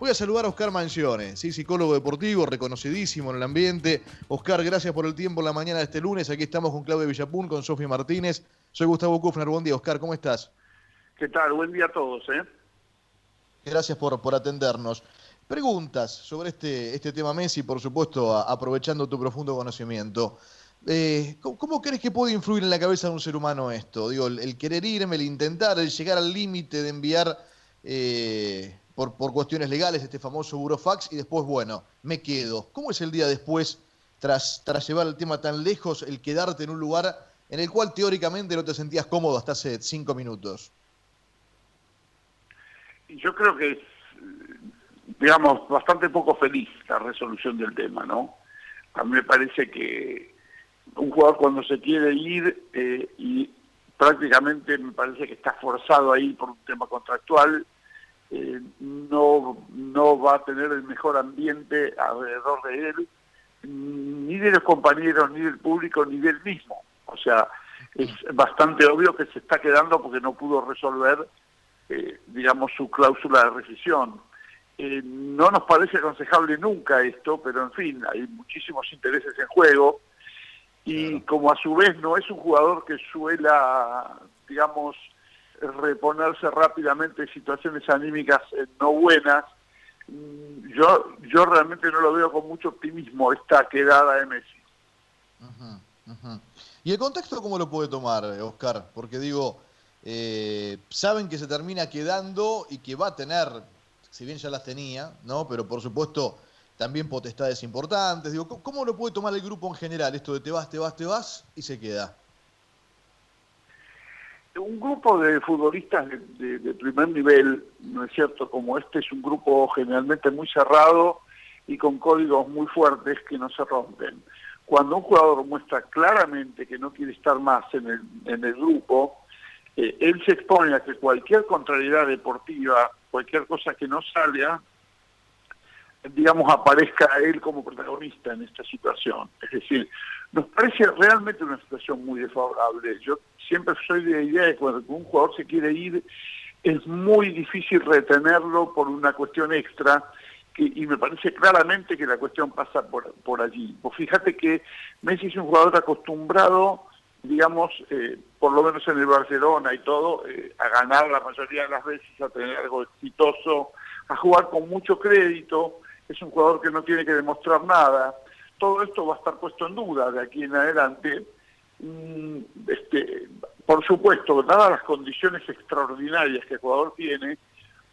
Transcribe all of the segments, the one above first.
Voy a saludar a Oscar Mancione, ¿sí? psicólogo deportivo, reconocidísimo en el ambiente. Oscar, gracias por el tiempo en la mañana de este lunes. Aquí estamos con Claudia Villapun, con Sofía Martínez. Soy Gustavo Kufner. Buen día, Oscar, ¿cómo estás? ¿Qué tal? Buen día a todos. ¿eh? Gracias por, por atendernos. Preguntas sobre este, este tema Messi, por supuesto, aprovechando tu profundo conocimiento. Eh, ¿cómo, crees que puede influir en la cabeza de un ser humano esto? Digo, el, querer irme, el intentar, el llegar al límite de enviar eh, por, por, cuestiones legales este famoso burofax y después, bueno, me quedo. ¿Cómo es el día después, tras, tras llevar el tema tan lejos, el quedarte en un lugar en el cual teóricamente no te sentías cómodo hasta hace cinco minutos? Yo creo que es, digamos, bastante poco feliz la resolución del tema, ¿no? A mí me parece que un jugador cuando se quiere ir eh, y prácticamente me parece que está forzado ahí por un tema contractual, eh, no, no va a tener el mejor ambiente alrededor de él, ni de los compañeros, ni del público, ni del mismo. O sea, es bastante obvio que se está quedando porque no pudo resolver, eh, digamos, su cláusula de rescisión. no nos parece aconsejable nunca esto, pero en fin, hay muchísimos intereses en juego y como a su vez no es un jugador que suela, digamos, reponerse rápidamente en situaciones anímicas eh, no buenas, mm, yo, yo realmente no lo veo con mucho optimismo esta quedada de Messi. ¿Y el contexto cómo lo puede tomar, Oscar? Porque digo, eh, saben que se termina quedando y que va a tener, si bien ya las tenía, ¿no? Pero por supuesto también potestades importantes. Digo, ¿cómo lo puede tomar el grupo en general esto de te vas, te vas, te vas y se queda? Un grupo de futbolistas de, primer nivel, ¿no es cierto? Como este es un grupo generalmente muy cerrado y con códigos muy fuertes que no se rompen. Cuando un jugador muestra claramente que no quiere estar más en el, en el grupo, eh, él se expone a que cualquier contrariedad deportiva, cualquier cosa que no salga, digamos, aparezca él como protagonista en esta situación. Es decir, nos parece realmente una situación muy desfavorable. Yo siempre soy de la idea de que cuando un jugador se quiere ir, es muy difícil retenerlo por una cuestión extra, y me parece claramente que la cuestión pasa por, por allí. Pues fíjate que Messi es un jugador acostumbrado, digamos, eh, por lo menos en el Barcelona y todo, eh, a ganar la mayoría de las veces, a tener algo exitoso, a jugar con mucho crédito, es un jugador que no tiene que demostrar nada. Todo esto va a estar puesto en duda de aquí en adelante. Mm, este, por supuesto, dadas las condiciones extraordinarias que el jugador tiene,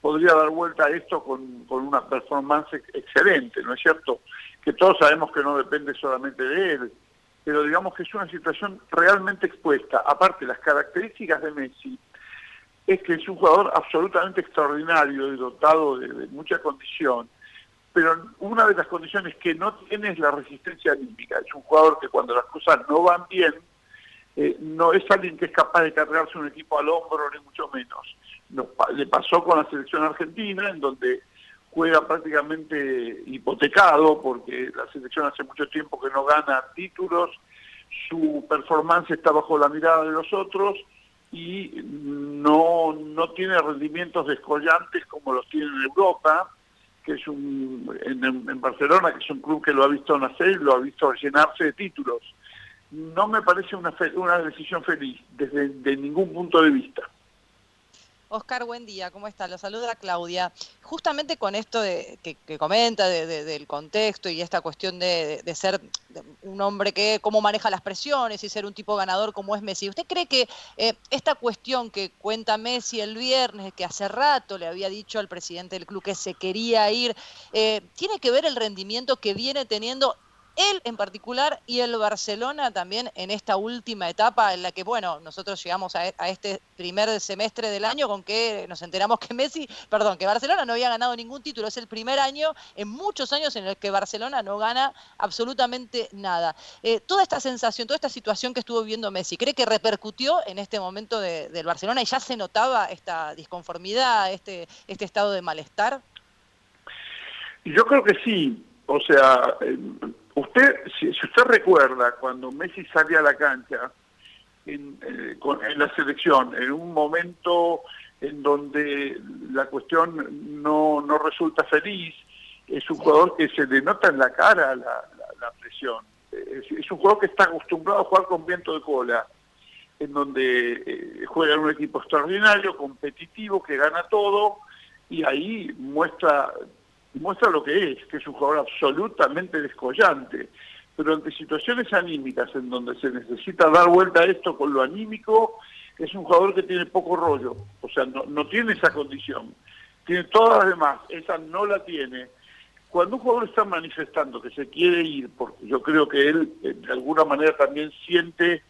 podría dar vuelta a esto con, con una performance excelente, ¿no es cierto? Que todos sabemos que no depende solamente de él, pero digamos que es una situación realmente expuesta. Aparte, las características de Messi es que es un jugador absolutamente extraordinario y dotado de mucha condición pero una de las condiciones que no tiene es la resistencia anímica. Es un jugador que cuando las cosas no van bien, eh, no es alguien que es capaz de cargarse un equipo al hombro, ni mucho menos. le pasó con la selección argentina, en donde juega prácticamente hipotecado, porque la selección hace mucho tiempo que no gana títulos, su performance está bajo la mirada de los otros y no, no tiene rendimientos descollantes como los tiene en Europa que es un, en, Barcelona, que es un club que lo ha visto nacer, lo ha visto llenarse de títulos. No me parece una, una decisión feliz desde de ningún punto de vista. Oscar, buen día, ¿cómo está? Lo saluda Claudia. Justamente con esto que, comenta del contexto y esta cuestión de, ser un hombre que cómo maneja las presiones y ser un tipo ganador como es Messi, ¿usted cree que eh, esta cuestión que cuenta Messi el viernes, que hace rato le había dicho al presidente del club que se quería ir, eh, tiene que ver el rendimiento que viene teniendo él en particular y el Barcelona también en esta última etapa en la que, bueno, nosotros llegamos a, este primer semestre del año con que nos enteramos que Messi, perdón, que Barcelona no había ganado ningún título. Es el primer año en muchos años en el que Barcelona no gana absolutamente nada. Eh, toda esta sensación, toda esta situación que estuvo viviendo Messi, ¿cree que repercutió en este momento del Barcelona y ya se notaba esta disconformidad, este, este estado de malestar? Yo creo que sí. O sea, eh, Usted, si, usted recuerda, cuando Messi salía a la cancha en, eh, la selección, en un momento en donde la cuestión no, no resulta feliz, es un jugador que se le nota en la cara la, presión, es, un jugador que está acostumbrado a jugar con viento de cola, en donde eh, juega en un equipo extraordinario, competitivo, que gana todo, y ahí muestra, muestra lo que es, que es un jugador absolutamente descollante. Pero ante situaciones anímicas en donde se necesita dar vuelta a esto con lo anímico, es un jugador que tiene poco rollo, o sea, no, no tiene esa condición. Tiene todas las demás, esa no la tiene. Cuando un jugador está manifestando que se quiere ir, porque yo creo que él eh, de alguna manera también siente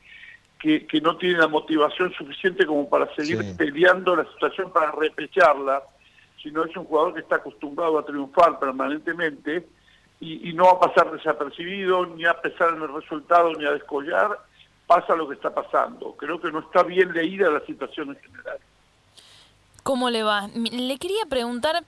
que, que no tiene la motivación suficiente como para seguir peleando la situación para repecharla, sino es un jugador que está acostumbrado a triunfar permanentemente y, no va a pasar desapercibido, ni a pesar en el resultado, ni a descollar, pasa lo que está pasando. Creo que no está bien leída la situación en general. ¿Cómo le va? Le quería preguntar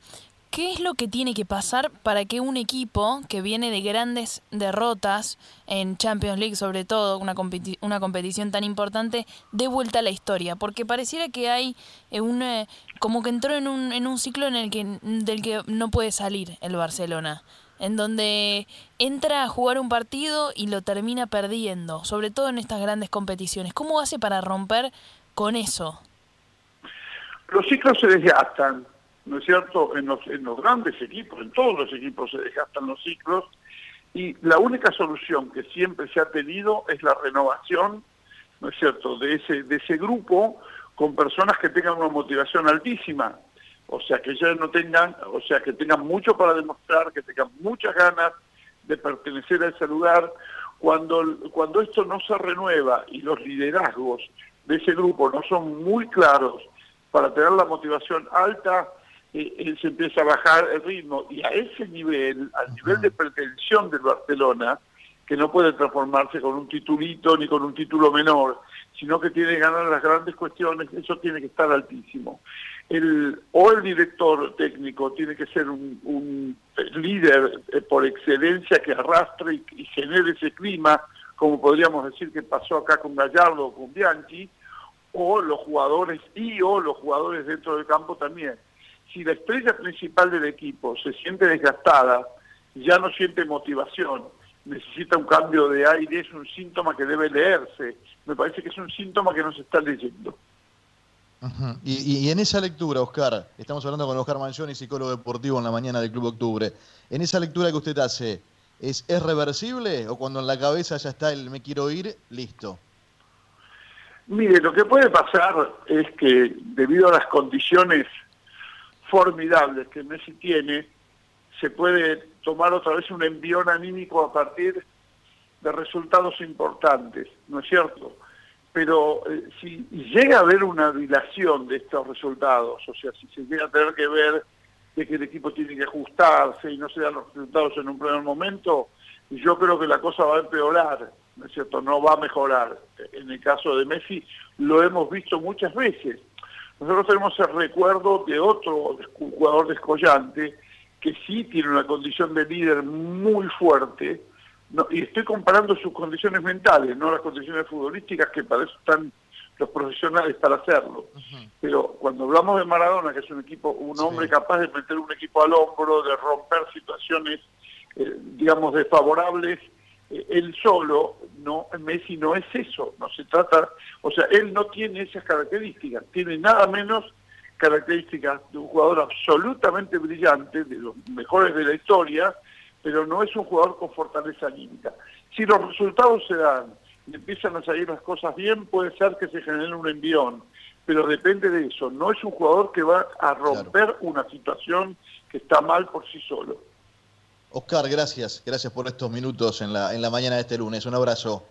¿Qué es lo que tiene que pasar para que un equipo que viene de grandes derrotas en Champions League, sobre todo una, competición tan importante, dé vuelta a la historia? Porque pareciera que hay eh, un, eh, como que entró en un, en un ciclo en el que, del que no puede salir el Barcelona, en donde entra a jugar un partido y lo termina perdiendo, sobre todo en estas grandes competiciones. ¿Cómo hace para romper con eso? Los ciclos se desgastan ¿no es cierto?, en los, en los grandes equipos, en todos los equipos se desgastan los ciclos, y la única solución que siempre se ha tenido es la renovación, ¿no es cierto?, de ese, de ese grupo con personas que tengan una motivación altísima, o sea, que ya no tengan, o sea, que tengan mucho para demostrar, que tengan muchas ganas de pertenecer a ese lugar. Cuando, cuando esto no se renueva y los liderazgos de ese grupo no son muy claros para tener la motivación alta, eh, se empieza a bajar el ritmo. Y a ese nivel, al nivel de pretensión del Barcelona, que no puede transformarse con un titulito ni con un título menor, sino que tiene que ganar las grandes cuestiones, eso tiene que estar altísimo. El, o el director técnico tiene que ser un, líder eh, por excelencia que arrastre y, y, genere ese clima, como podríamos decir que pasó acá con Gallardo o con Bianchi, o los jugadores y o los jugadores dentro del campo también si la estrella principal del equipo se siente desgastada, ya no siente motivación, necesita un cambio de aire, es un síntoma que debe leerse. Me parece que es un síntoma que no se está leyendo. y, en esa lectura, Oscar, estamos hablando con Oscar Manchoni, psicólogo deportivo en la mañana del Club Octubre. En esa lectura que usted hace, ¿es, ¿es reversible o cuando en la cabeza ya está el me quiero ir, listo? Mire, lo que puede pasar es que debido a las condiciones formidables que Messi tiene, se puede tomar otra vez un envión anímico a partir de resultados importantes, ¿no es cierto? Pero eh, si llega a haber una dilación de estos resultados, o sea, si se llega a tener que ver de que el equipo tiene que ajustarse y no se dan los resultados en un primer momento, yo creo que la cosa va a empeorar, ¿no es cierto? No va a mejorar. En el caso de Messi lo hemos visto muchas veces. Nosotros tenemos el recuerdo de otro jugador descollante que sí tiene una condición de líder muy fuerte, y estoy comparando sus condiciones mentales, no las condiciones futbolísticas, que para eso están los profesionales para hacerlo. Pero cuando hablamos de Maradona, que es un equipo, un hombre capaz de meter un equipo al hombro, de romper situaciones, eh, digamos, desfavorables, él solo, no, Messi no es eso, no se trata, o sea, él no tiene esas características, tiene nada menos características de un jugador absolutamente brillante, de los mejores de la historia, pero no es un jugador con fortaleza anímica. Si los resultados se dan y empiezan a salir las cosas bien, puede ser que se genere un envión, pero depende de eso, no es un jugador que va a romper una situación que está mal por sí solo. Oscar, gracias. Gracias por estos minutos en la, en la mañana de este lunes. Un abrazo.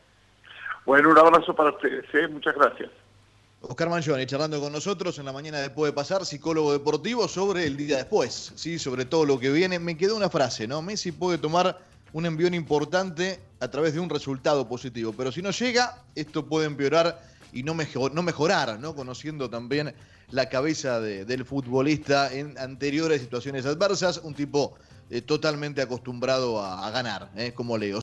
Bueno, un abrazo para ustedes. ¿eh? Muchas gracias. Oscar Mangione charlando con nosotros en la mañana de Puede Pasar, psicólogo deportivo, sobre el día después, ¿sí? sobre todo lo que viene. Me quedó una frase, ¿no? Messi puede tomar un envión importante a través de un resultado positivo, pero si no llega, esto puede empeorar y no, no mejorar, ¿no? Conociendo también la cabeza del futbolista en anteriores situaciones adversas, un tipo totalmente acostumbrado a, ganar, ¿eh? como Leo.